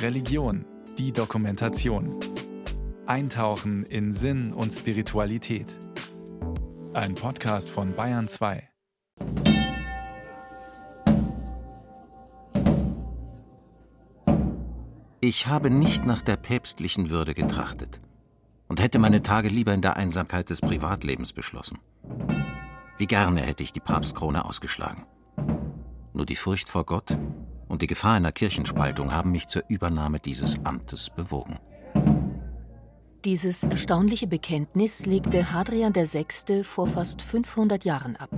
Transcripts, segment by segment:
Religion, die Dokumentation. Eintauchen in Sinn und Spiritualität. Ein Podcast von Bayern 2. Ich habe nicht nach der päpstlichen Würde getrachtet und hätte meine Tage lieber in der Einsamkeit des Privatlebens beschlossen. Wie gerne hätte ich die Papstkrone ausgeschlagen. Nur die Furcht vor Gott und die Gefahr einer Kirchenspaltung haben mich zur Übernahme dieses Amtes bewogen. Dieses erstaunliche Bekenntnis legte Hadrian VI. vor fast 500 Jahren ab.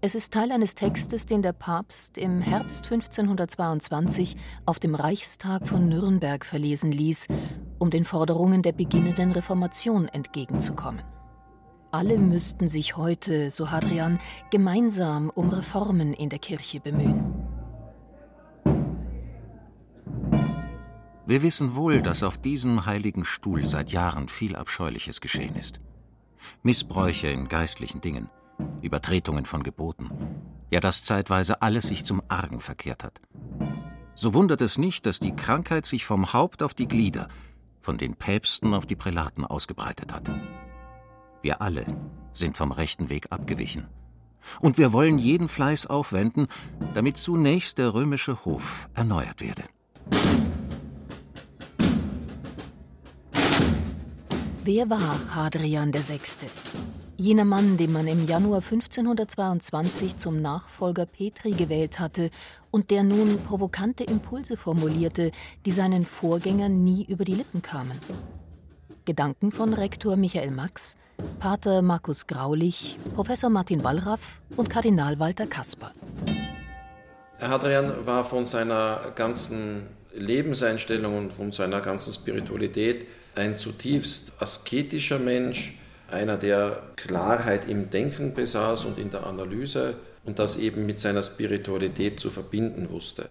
Es ist Teil eines Textes, den der Papst im Herbst 1522 auf dem Reichstag von Nürnberg verlesen ließ, um den Forderungen der beginnenden Reformation entgegenzukommen. Alle müssten sich heute, so Hadrian, gemeinsam um Reformen in der Kirche bemühen. Wir wissen wohl, dass auf diesem heiligen Stuhl seit Jahren viel Abscheuliches geschehen ist. Missbräuche in geistlichen Dingen, Übertretungen von Geboten, ja dass zeitweise alles sich zum Argen verkehrt hat. So wundert es nicht, dass die Krankheit sich vom Haupt auf die Glieder, von den Päpsten auf die Prälaten ausgebreitet hat. Wir alle sind vom rechten Weg abgewichen. Und wir wollen jeden Fleiß aufwenden, damit zunächst der römische Hof erneuert werde. Wer war Hadrian VI.? Jener Mann, den man im Januar 1522 zum Nachfolger Petri gewählt hatte und der nun provokante Impulse formulierte, die seinen Vorgängern nie über die Lippen kamen. Gedanken von Rektor Michael Max, Pater Markus Graulich, Professor Martin Wallraff und Kardinal Walter Kasper. Hadrian war von seiner ganzen Lebenseinstellung und von seiner ganzen Spiritualität ein zutiefst asketischer Mensch, einer, der Klarheit im Denken besaß und in der Analyse und das eben mit seiner Spiritualität zu verbinden wusste.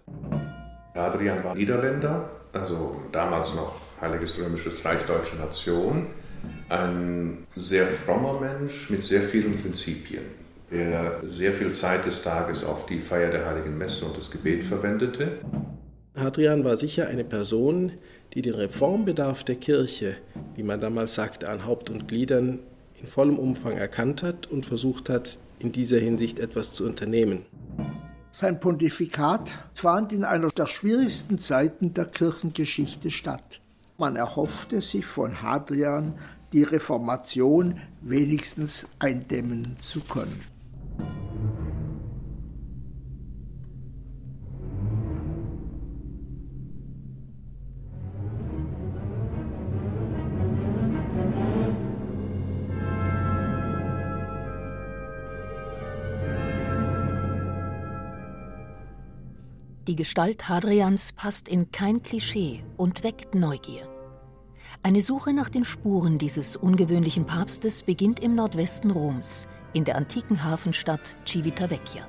Adrian war Niederländer, also damals noch Heiliges Römisches Reich Deutsche Nation, ein sehr frommer Mensch mit sehr vielen Prinzipien, der sehr viel Zeit des Tages auf die Feier der Heiligen Messe und das Gebet verwendete. Hadrian war sicher eine Person, die den Reformbedarf der Kirche, wie man damals sagte, an Haupt und Gliedern in vollem Umfang erkannt hat und versucht hat, in dieser Hinsicht etwas zu unternehmen. Sein Pontifikat fand in einer der schwierigsten Zeiten der Kirchengeschichte statt. Man erhoffte sich von Hadrian, die Reformation wenigstens eindämmen zu können. Die Gestalt Hadrians passt in kein Klischee und weckt Neugier. Eine Suche nach den Spuren dieses ungewöhnlichen Papstes beginnt im Nordwesten Roms, in der antiken Hafenstadt Civitavecchia.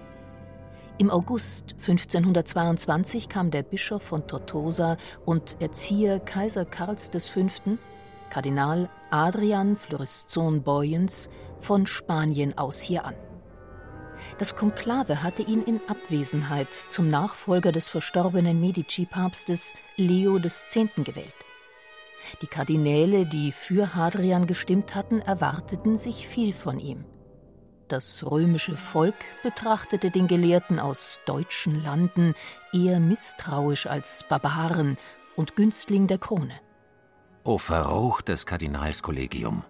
Im August 1522 kam der Bischof von Tortosa und Erzieher Kaiser Karls V., Kardinal Adrian Floriszon Boyens, von Spanien aus hier an. Das Konklave hatte ihn in Abwesenheit zum Nachfolger des verstorbenen Medici-Papstes Leo X. gewählt. Die Kardinäle, die für Hadrian gestimmt hatten, erwarteten sich viel von ihm. Das römische Volk betrachtete den Gelehrten aus deutschen Landen eher misstrauisch als Barbaren und Günstling der Krone. O verruchtes Kardinalskollegium,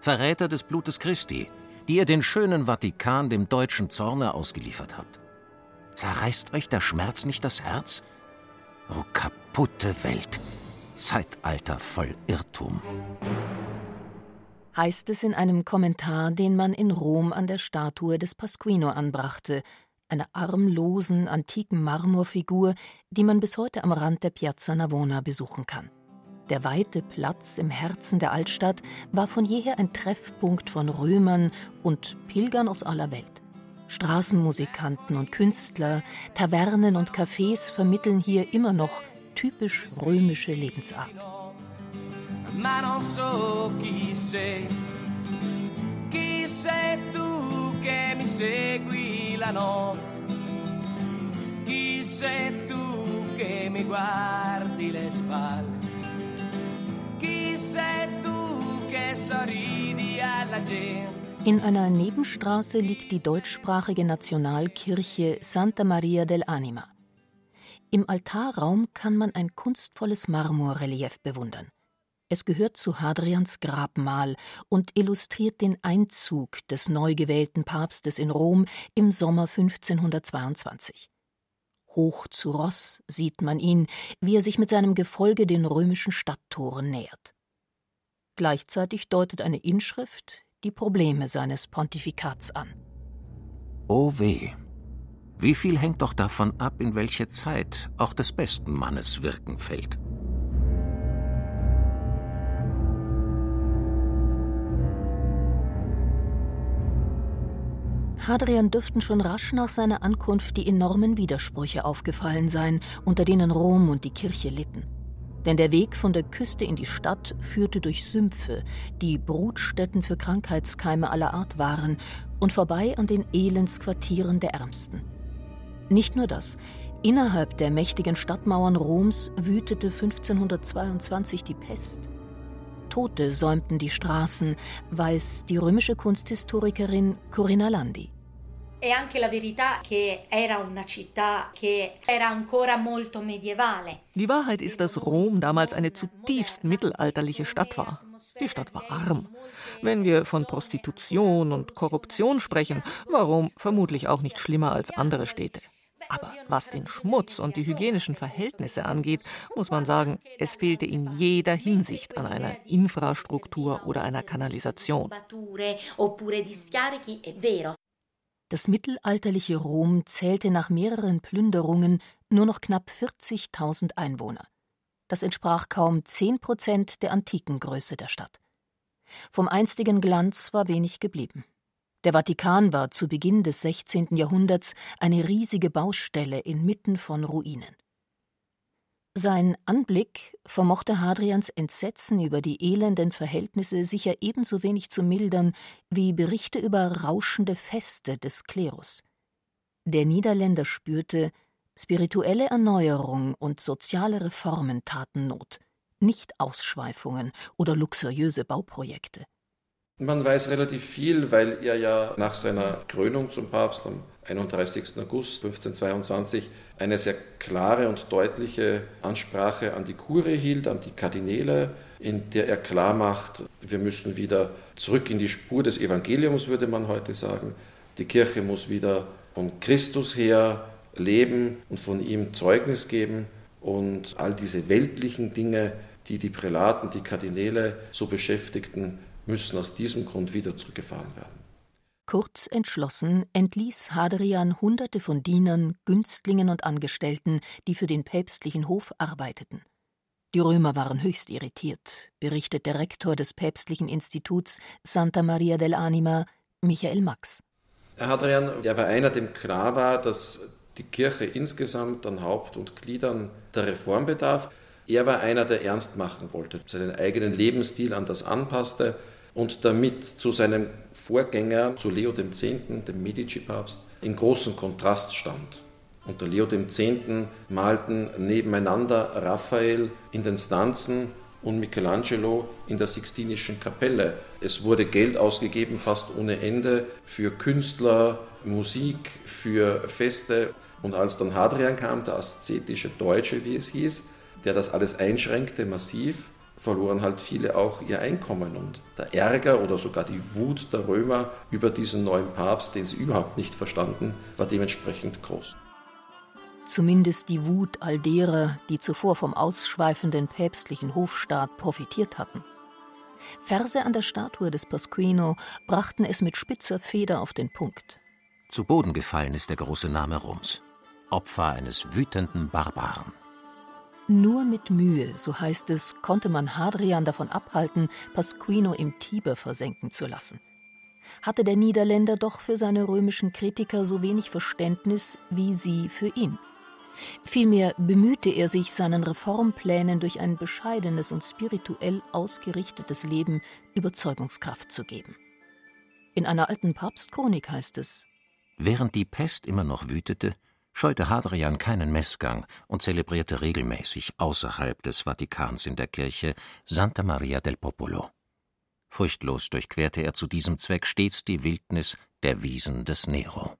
Verräter des Blutes Christi, die ihr den schönen Vatikan dem deutschen Zorne ausgeliefert habt. Zerreißt euch der Schmerz nicht das Herz? O kaputte Welt, Zeitalter voll Irrtum. Heißt es in einem Kommentar, den man in Rom an der Statue des Pasquino anbrachte, einer armlosen, antiken Marmorfigur, die man bis heute am Rand der Piazza Navona besuchen kann. Der weite Platz im Herzen der Altstadt war von jeher ein Treffpunkt von Römern und Pilgern aus aller Welt. Straßenmusikanten und Künstler, Tavernen und Cafés vermitteln hier immer noch typisch römische Lebensart. Chi sei, tu che mi guardi le spalle. In einer Nebenstraße liegt die deutschsprachige Nationalkirche Santa Maria del Anima. Im Altarraum kann man ein kunstvolles Marmorrelief bewundern. Es gehört zu Hadrians Grabmal und illustriert den Einzug des neu gewählten Papstes in Rom im Sommer 1522. Hoch zu Ross sieht man ihn, wie er sich mit seinem Gefolge den römischen Stadttoren nähert. Gleichzeitig deutet eine Inschrift die Probleme seines Pontifikats an. Oh weh. Wie viel hängt doch davon ab, in welche Zeit auch des besten Mannes Wirken fällt. Hadrian dürften schon rasch nach seiner Ankunft die enormen Widersprüche aufgefallen sein, unter denen Rom und die Kirche litten. Denn der Weg von der Küste in die Stadt führte durch Sümpfe, die Brutstätten für Krankheitskeime aller Art waren, und vorbei an den Elendsquartieren der Ärmsten. Nicht nur das, innerhalb der mächtigen Stadtmauern Roms wütete 1522 die Pest. Tote säumten die Straßen, weiß die römische Kunsthistorikerin Corinna Landi. È anche la verità che era una città che era ancora molto medievale. Die Wahrheit ist, dass Rom damals eine zutiefst mittelalterliche Stadt war. Die Stadt war arm. Wenn wir von Prostitution und Korruption sprechen, war Rom vermutlich auch nicht schlimmer als andere Städte. Aber was den Schmutz und die hygienischen Verhältnisse angeht, muss man sagen, es fehlte in jeder Hinsicht an einer Infrastruktur oder einer Kanalisation. Das mittelalterliche Rom zählte nach mehreren Plünderungen nur noch knapp 40.000 Einwohner. Das entsprach kaum 10 Prozent der antiken Größe der Stadt. Vom einstigen Glanz war wenig geblieben. Der Vatikan war zu Beginn des 16. Jahrhunderts eine riesige Baustelle inmitten von Ruinen. Sein Anblick vermochte Hadrians Entsetzen über die elenden Verhältnisse sicher ebenso wenig zu mildern wie Berichte über rauschende Feste des Klerus. Der Niederländer spürte, spirituelle Erneuerung und soziale Reformen taten Not, nicht Ausschweifungen oder luxuriöse Bauprojekte. Man weiß relativ viel, weil er ja nach seiner Krönung zum Papst am 31. August 1522 eine sehr klare und deutliche Ansprache an die Kurie hielt, an die Kardinäle, in der er klar macht, wir müssen wieder zurück in die Spur des Evangeliums, würde man heute sagen. Die Kirche muss wieder von Christus her leben und von ihm Zeugnis geben und all diese weltlichen Dinge, die die Prälaten, die Kardinäle so beschäftigten, müssen aus diesem Grund wieder zurückgefahren werden. Kurz entschlossen entließ Hadrian Hunderte von Dienern, Günstlingen und Angestellten, die für den päpstlichen Hof arbeiteten. Die Römer waren höchst irritiert, berichtet der Rektor des päpstlichen Instituts Santa Maria del Anima, Michael Max. Hadrian, der bei einer dem klar war, dass die Kirche insgesamt an Haupt und Gliedern der Reform bedarf. Er war einer, der ernst machen wollte, seinen eigenen Lebensstil an das anpasste und damit zu seinem Vorgänger, zu Leo X., dem Medici-Papst, in großen Kontrast stand. Unter Leo X. malten nebeneinander Raphael in den Stanzen und Michelangelo in der Sixtinischen Kapelle. Es wurde Geld ausgegeben, fast ohne Ende, für Künstler, Musik, für Feste. Und als dann Hadrian kam, der aszetische Deutsche, wie es hieß, der das alles einschränkte massiv, verloren halt viele auch ihr Einkommen. Und der Ärger oder sogar die Wut der Römer über diesen neuen Papst, den sie überhaupt nicht verstanden, war dementsprechend groß. Zumindest die Wut all derer, die zuvor vom ausschweifenden päpstlichen Hofstaat profitiert hatten. Verse an der Statue des Pasquino brachten es mit spitzer Feder auf den Punkt. Zu Boden gefallen ist der große Name Roms. Opfer eines wütenden Barbaren. Nur mit Mühe, so heißt es, konnte man Hadrian davon abhalten, Pasquino im Tiber versenken zu lassen. Hatte der Niederländer doch für seine römischen Kritiker so wenig Verständnis wie sie für ihn. Vielmehr bemühte er sich, seinen Reformplänen durch ein bescheidenes und spirituell ausgerichtetes Leben Überzeugungskraft zu geben. In einer alten Papstchronik heißt es: Während die Pest immer noch wütete, scheute Hadrian keinen Messgang und zelebrierte regelmäßig außerhalb des Vatikans in der Kirche Santa Maria del Popolo. Furchtlos durchquerte er zu diesem Zweck stets die Wildnis der Wiesen des Nero.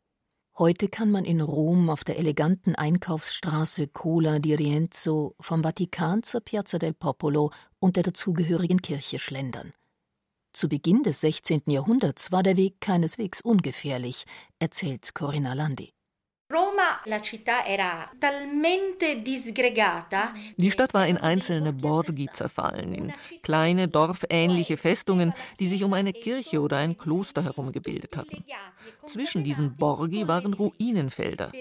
Heute kann man in Rom auf der eleganten Einkaufsstraße Cola di Rienzo vom Vatikan zur Piazza del Popolo und der dazugehörigen Kirche schlendern. Zu Beginn des 16. Jahrhunderts war der Weg keineswegs ungefährlich, erzählt Corinna Landi. Die Stadt war in einzelne Borgi zerfallen, in kleine dorfähnliche Festungen, die sich um eine Kirche oder ein Kloster herum gebildet hatten. Zwischen diesen Borgi waren Ruinenfelder.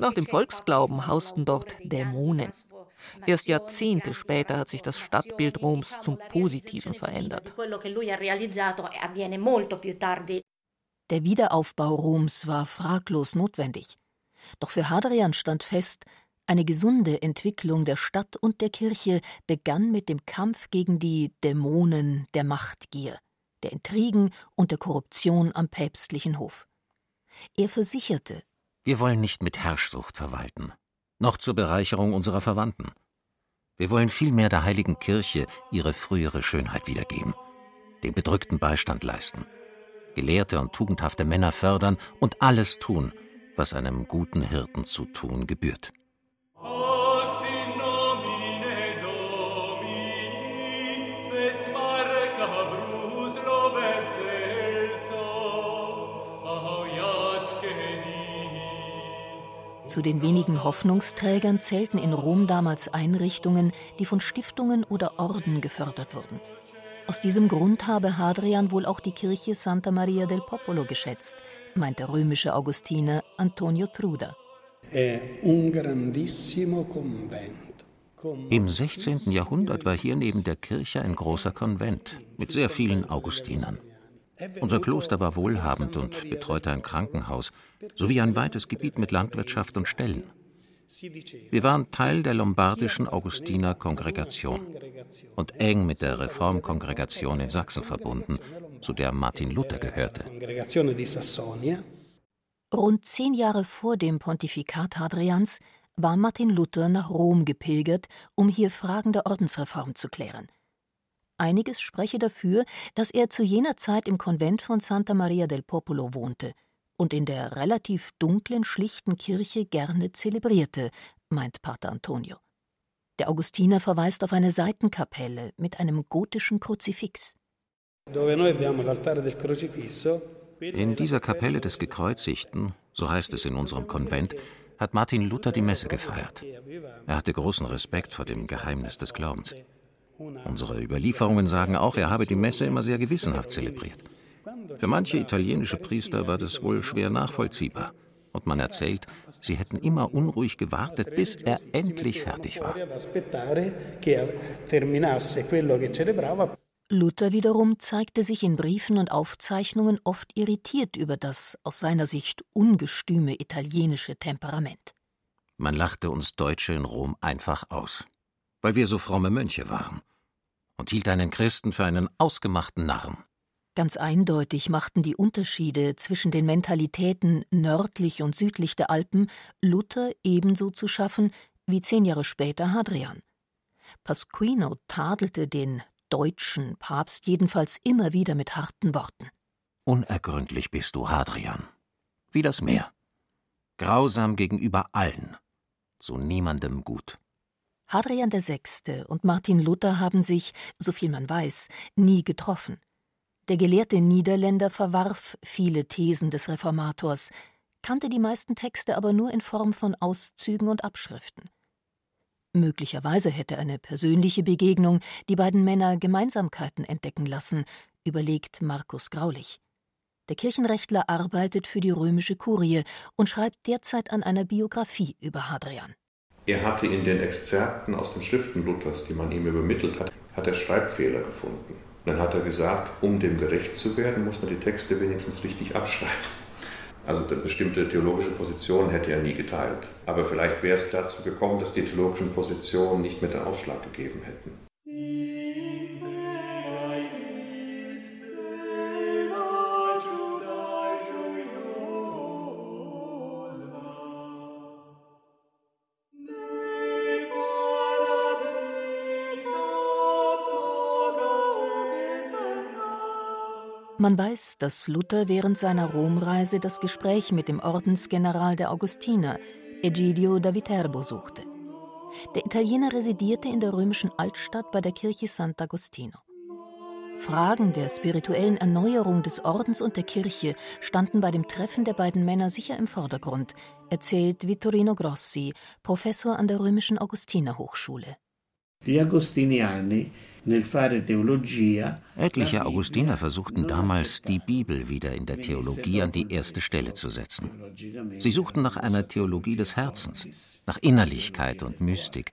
Nach dem Volksglauben hausten dort Dämonen. Erst Jahrzehnte später hat sich das Stadtbild Roms zum Positiven verändert. Der Wiederaufbau Roms war fraglos notwendig. Doch für Hadrian stand fest, eine gesunde Entwicklung der Stadt und der Kirche begann mit dem Kampf gegen die Dämonen der Machtgier, der Intrigen und der Korruption am päpstlichen Hof. Er versicherte, wir wollen nicht mit Herrschsucht verwalten, noch zur Bereicherung unserer Verwandten. Wir wollen vielmehr der heiligen Kirche ihre frühere Schönheit wiedergeben, den Bedrückten Beistand leisten, gelehrte und tugendhafte Männer fördern und alles tun, was einem guten Hirten zu tun gebührt. Zu den wenigen Hoffnungsträgern zählten in Rom damals Einrichtungen, die von Stiftungen oder Orden gefördert wurden. Aus diesem Grund habe Hadrian wohl auch die Kirche Santa Maria del Popolo geschätzt, meint der römische Augustiner Antonio Truda. Im 16. Jahrhundert war hier neben der Kirche ein großer Konvent mit sehr vielen Augustinern. Unser Kloster war wohlhabend und betreute ein Krankenhaus sowie ein weites Gebiet mit Landwirtschaft und Ställen. Wir waren Teil der lombardischen Augustiner-Kongregation und eng mit der Reformkongregation in Sachsen verbunden, zu der Martin Luther gehörte. Rund zehn Jahre vor dem Pontifikat Hadrians war Martin Luther nach Rom gepilgert, um hier Fragen der Ordensreform zu klären. Einiges spreche dafür, dass er zu jener Zeit im Konvent von Santa Maria del Popolo wohnte und in der relativ dunklen, schlichten Kirche gerne zelebrierte, meint Pater Antonio. Der Augustiner verweist auf eine Seitenkapelle mit einem gotischen Kruzifix. In dieser Kapelle des Gekreuzigten, so heißt es in unserem Konvent, hat Martin Luther die Messe gefeiert. Er hatte großen Respekt vor dem Geheimnis des Glaubens. Unsere Überlieferungen sagen auch, er habe die Messe immer sehr gewissenhaft zelebriert. Für manche italienische Priester war das wohl schwer nachvollziehbar. Und man erzählt, sie hätten immer unruhig gewartet, bis er endlich fertig war. Luther wiederum zeigte sich in Briefen und Aufzeichnungen oft irritiert über das aus seiner Sicht ungestüme italienische Temperament. Man lachte uns Deutsche in Rom einfach aus, weil wir so fromme Mönche waren und hielt einen Christen für einen ausgemachten Narren. Ganz eindeutig machten die Unterschiede zwischen den Mentalitäten nördlich und südlich der Alpen Luther ebenso zu schaffen wie zehn Jahre später Hadrian. Pasquino tadelte den deutschen Papst jedenfalls immer wieder mit harten Worten. Unergründlich bist du, Hadrian, wie das Meer. Grausam gegenüber allen, zu niemandem gut. Hadrian VI. und Martin Luther haben sich, soviel man weiß, nie getroffen. Der gelehrte Niederländer verwarf viele Thesen des Reformators, kannte die meisten Texte aber nur in Form von Auszügen und Abschriften. Möglicherweise hätte eine persönliche Begegnung die beiden Männer Gemeinsamkeiten entdecken lassen, überlegt Markus Graulich. Der Kirchenrechtler arbeitet für die römische Kurie und schreibt derzeit an einer Biografie über Hadrian. Er hatte in den Exzerpten aus den Schriften Luthers, die man ihm übermittelt hat, hat er Schreibfehler gefunden. Dann hat er gesagt, um dem gerecht zu werden, muss man die Texte wenigstens richtig abschreiben. Also bestimmte theologische Position hätte er nie geteilt. Aber vielleicht wäre es dazu gekommen, dass die theologischen Positionen nicht mehr den Ausschlag gegeben hätten. Man weiß, dass Luther während seiner Romreise das Gespräch mit dem Ordensgeneral der Augustiner, Egidio da Viterbo, suchte. Der Italiener residierte in der römischen Altstadt bei der Kirche Sant'Agostino. Fragen der spirituellen Erneuerung des Ordens und der Kirche standen bei dem Treffen der beiden Männer sicher im Vordergrund, erzählt Vittorino Grossi, Professor an der römischen Augustiner Hochschule. Die Agostiniani Etliche Augustiner versuchten damals, die Bibel wieder in der Theologie an die erste Stelle zu setzen. Sie suchten nach einer Theologie des Herzens, nach Innerlichkeit und Mystik,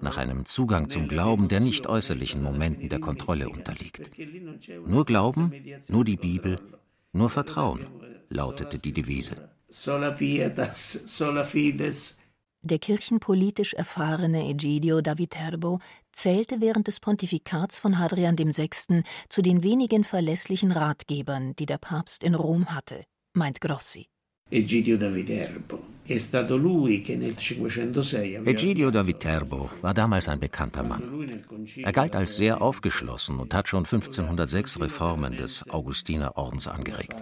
nach einem Zugang zum Glauben, der nicht äußerlichen Momenten der Kontrolle unterliegt. Nur Glauben, nur die Bibel, nur Vertrauen, lautete die Devise. Sola pietas, sola fides, der kirchenpolitisch erfahrene Egidio da Viterbo zählte während des Pontifikats von Hadrian VI. zu den wenigen verlässlichen Ratgebern, die der Papst in Rom hatte, meint Grossi. Egidio da Viterbo. Egidio da Viterbo war damals ein bekannter Mann. Er galt als sehr aufgeschlossen und hat schon 1506 Reformen des Augustinerordens angeregt.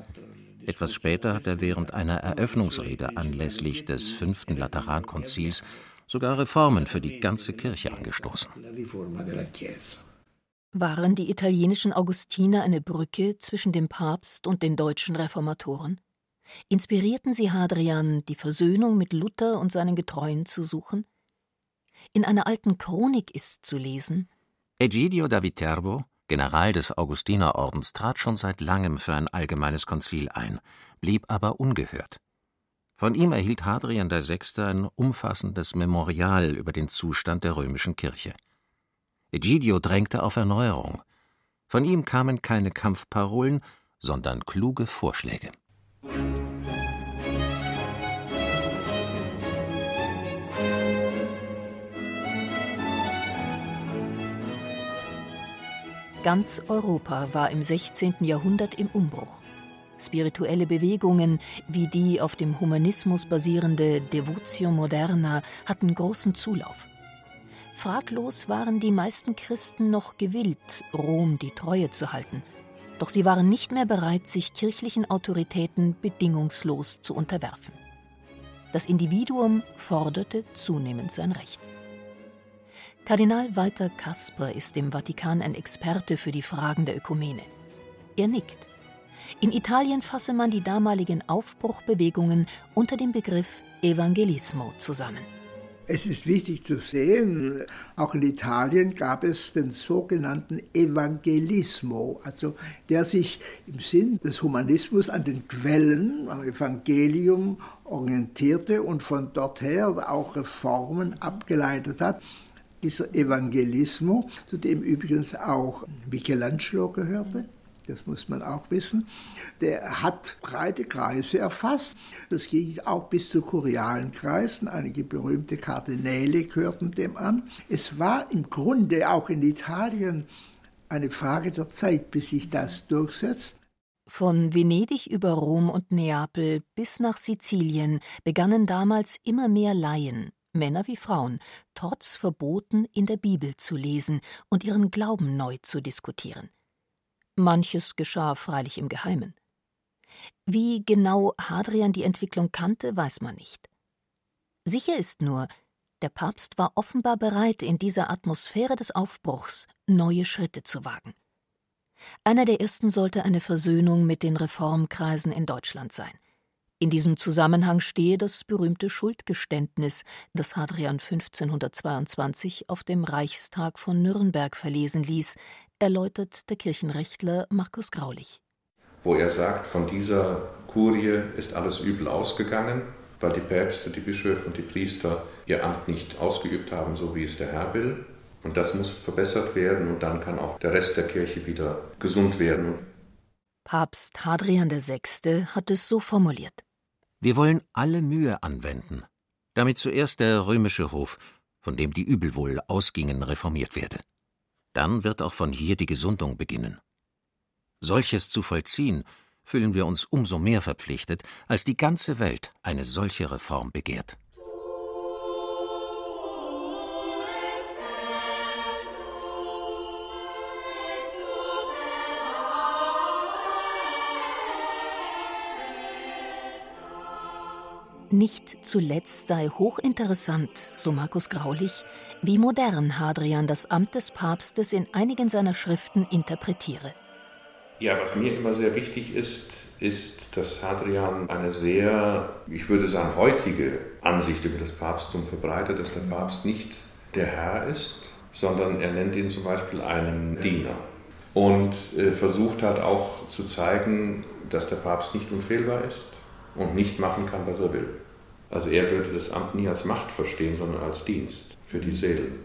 Etwas später hat er während einer Eröffnungsrede anlässlich des fünften Laterankonzils sogar Reformen für die ganze Kirche angestoßen. Waren die italienischen Augustiner eine Brücke zwischen dem Papst und den deutschen Reformatoren? Inspirierten sie Hadrian, die Versöhnung mit Luther und seinen Getreuen zu suchen? In einer alten Chronik ist zu lesen: Egidio da Viterbo General des Augustinerordens, trat schon seit langem für ein allgemeines Konzil ein, blieb aber ungehört. Von ihm erhielt Hadrian VI. ein umfassendes Memorial über den Zustand der römischen Kirche. Egidio drängte auf Erneuerung. Von ihm kamen keine Kampfparolen, sondern kluge Vorschläge. Ganz Europa war im 16. Jahrhundert im Umbruch. Spirituelle Bewegungen wie die auf dem Humanismus basierende Devotio Moderna hatten großen Zulauf. Fraglos waren die meisten Christen noch gewillt, Rom die Treue zu halten, doch sie waren nicht mehr bereit, sich kirchlichen Autoritäten bedingungslos zu unterwerfen. Das Individuum forderte zunehmend sein Recht. Kardinal Walter Kasper ist im Vatikan ein Experte für die Fragen der Ökumene. Er nickt. In Italien fasse man die damaligen Aufbruchbewegungen unter dem Begriff Evangelismo zusammen. Es ist wichtig zu sehen, auch in Italien gab es den sogenannten Evangelismo, also der sich im Sinn des Humanismus an den Quellen, am Evangelium orientierte und von dort her auch Reformen abgeleitet hat dieser Evangelismo, zu dem übrigens auch Michelangelo gehörte, das muss man auch wissen, der hat breite Kreise erfasst. Das ging auch bis zu kurialen Kreisen. Einige berühmte Kardinäle gehörten dem an. Es war im Grunde auch in Italien eine Frage der Zeit, bis sich das durchsetzt. Von Venedig über Rom und Neapel bis nach Sizilien begannen damals immer mehr Laien, Männer wie Frauen, trotz Verboten in der Bibel zu lesen und ihren Glauben neu zu diskutieren. Manches geschah freilich im Geheimen. Wie genau Hadrian die Entwicklung kannte, weiß man nicht. Sicher ist nur, der Papst war offenbar bereit, in dieser Atmosphäre des Aufbruchs neue Schritte zu wagen. Einer der ersten sollte eine Versöhnung mit den Reformkreisen in Deutschland sein. In diesem Zusammenhang stehe das berühmte Schuldgeständnis, das Hadrian 1522 auf dem Reichstag von Nürnberg verlesen ließ, erläutert der Kirchenrechtler Markus Graulich. Wo er sagt, von dieser Kurie ist alles übel ausgegangen, weil die Päpste, die Bischöfe und die Priester ihr Amt nicht ausgeübt haben, so wie es der Herr will. Und das muss verbessert werden und dann kann auch der Rest der Kirche wieder gesund werden. Papst Hadrian VI. hat es so formuliert. Wir wollen alle Mühe anwenden, damit zuerst der römische Hof, von dem die Übel wohl ausgingen, reformiert werde. Dann wird auch von hier die Gesundung beginnen. Solches zu vollziehen, fühlen wir uns umso mehr verpflichtet, als die ganze Welt eine solche Reform begehrt. Nicht zuletzt sei hochinteressant, so Markus Graulich, wie modern Hadrian das Amt des Papstes in einigen seiner Schriften interpretiere. Ja, was mir immer sehr wichtig ist, ist, dass Hadrian eine sehr, ich würde sagen, heutige Ansicht über das Papsttum verbreitet, dass der Papst nicht der Herr ist, sondern er nennt ihn zum Beispiel einen Diener und äh, versucht hat auch zu zeigen, dass der Papst nicht unfehlbar ist und nicht machen kann, was er will. Also er würde das Amt nie als Macht verstehen, sondern als Dienst für die Seelen.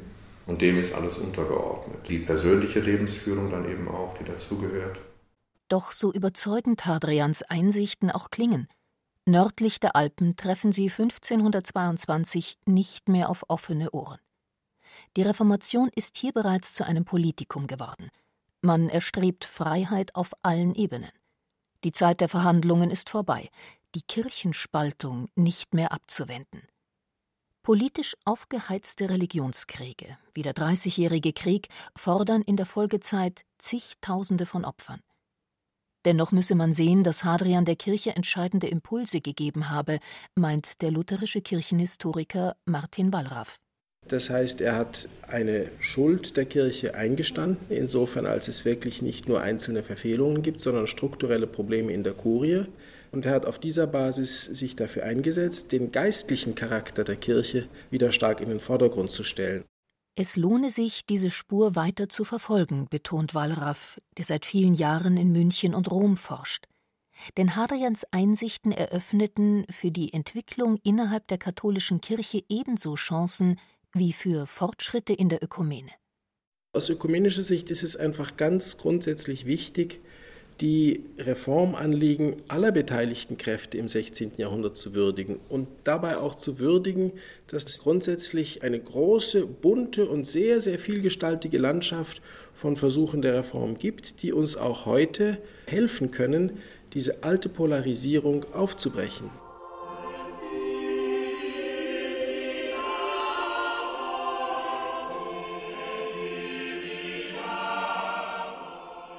Und dem ist alles untergeordnet. Die persönliche Lebensführung dann eben auch, die dazugehört. Doch so überzeugend Hadrians Einsichten auch klingen, nördlich der Alpen treffen sie 1522 nicht mehr auf offene Ohren. Die Reformation ist hier bereits zu einem Politikum geworden. Man erstrebt Freiheit auf allen Ebenen. Die Zeit der Verhandlungen ist vorbei, die Kirchenspaltung nicht mehr abzuwenden. Politisch aufgeheizte Religionskriege, wie der Dreißigjährige Krieg, fordern in der Folgezeit zigtausende von Opfern. Dennoch müsse man sehen, dass Hadrian der Kirche entscheidende Impulse gegeben habe, meint der lutherische Kirchenhistoriker Martin Wallraff. Das heißt, er hat eine Schuld der Kirche eingestanden, insofern als es wirklich nicht nur einzelne Verfehlungen gibt, sondern strukturelle Probleme in der Kurie. Und er hat auf dieser Basis sich dafür eingesetzt, den geistlichen Charakter der Kirche wieder stark in den Vordergrund zu stellen. Es lohne sich, diese Spur weiter zu verfolgen, betont Wallraff, der seit vielen Jahren in München und Rom forscht. Denn Hadrians Einsichten eröffneten für die Entwicklung innerhalb der katholischen Kirche ebenso Chancen wie für Fortschritte in der Ökumene. Aus ökumenischer Sicht ist es einfach ganz grundsätzlich wichtig, die Reformanliegen aller beteiligten Kräfte im 16. Jahrhundert zu würdigen und dabei auch zu würdigen, dass es grundsätzlich eine große, bunte und sehr, sehr vielgestaltige Landschaft von Versuchen der Reform gibt, die uns auch heute helfen können, diese alte Polarisierung aufzubrechen.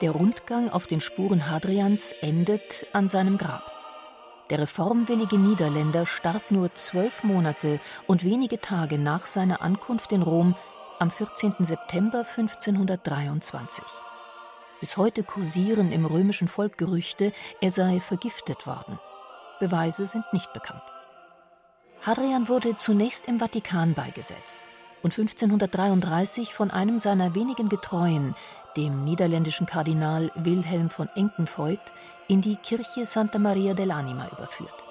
Der Rundgang auf den Spuren Hadrians endet an seinem Grab. Der reformwillige Niederländer starb nur zwölf Monate und wenige Tage nach seiner Ankunft in Rom am 14. September 1523. Bis heute kursieren im römischen Volk Gerüchte, er sei vergiftet worden. Beweise sind nicht bekannt. Hadrian wurde zunächst im Vatikan beigesetzt und 1533 von einem seiner wenigen Getreuen, dem niederländischen Kardinal Wilhelm von Enkenvoigt, in die Kirche Santa Maria dell'Anima überführt.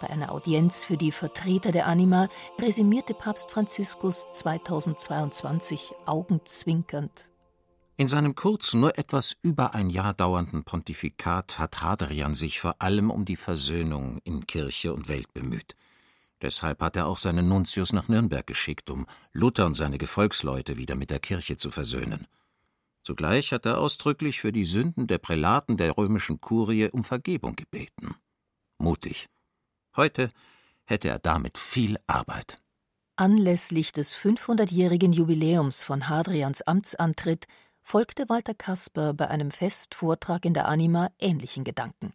Bei einer Audienz für die Vertreter der Anima resümierte Papst Franziskus 2022 augenzwinkernd. In seinem kurzen, nur etwas über ein Jahr dauernden Pontifikat hat Hadrian sich vor allem um die Versöhnung in Kirche und Welt bemüht. Deshalb hat er auch seinen Nuntius nach Nürnberg geschickt, um Luther und seine Gefolgsleute wieder mit der Kirche zu versöhnen. Zugleich hat er ausdrücklich für die Sünden der Prälaten der römischen Kurie um Vergebung gebeten. Mutig. Heute hätte er damit viel Arbeit. Anlässlich des 500-jährigen Jubiläums von Hadrians Amtsantritt folgte Walter Kasper bei einem Festvortrag in der Anima ähnlichen Gedanken.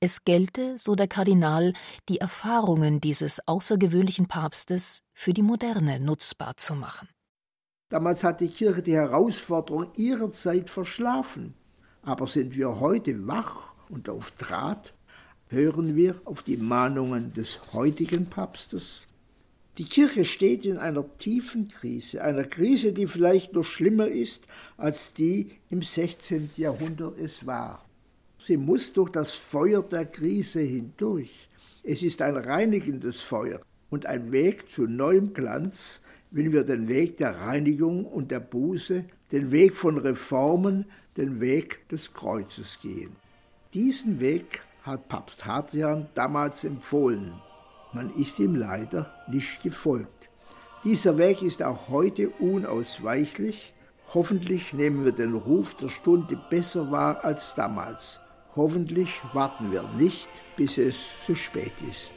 Es gelte, so der Kardinal, die Erfahrungen dieses außergewöhnlichen Papstes für die Moderne nutzbar zu machen. Damals hat die Kirche die Herausforderung ihrer Zeit verschlafen. Aber sind wir heute wach und auf Draht? Hören wir auf die Mahnungen des heutigen Papstes? Die Kirche steht in einer tiefen Krise, einer Krise, die vielleicht noch schlimmer ist, als die im 16. Jahrhundert es war. Sie muss durch das Feuer der Krise hindurch. Es ist ein reinigendes Feuer und ein Weg zu neuem Glanz, wenn wir den Weg der Reinigung und der Buße, den Weg von Reformen, den Weg des Kreuzes gehen. Diesen Weg hat Papst Hadrian damals empfohlen. Man ist ihm leider nicht gefolgt. Dieser Weg ist auch heute unausweichlich. Hoffentlich nehmen wir den Ruf der Stunde besser wahr als damals. Hoffentlich warten wir nicht, bis es zu spät ist.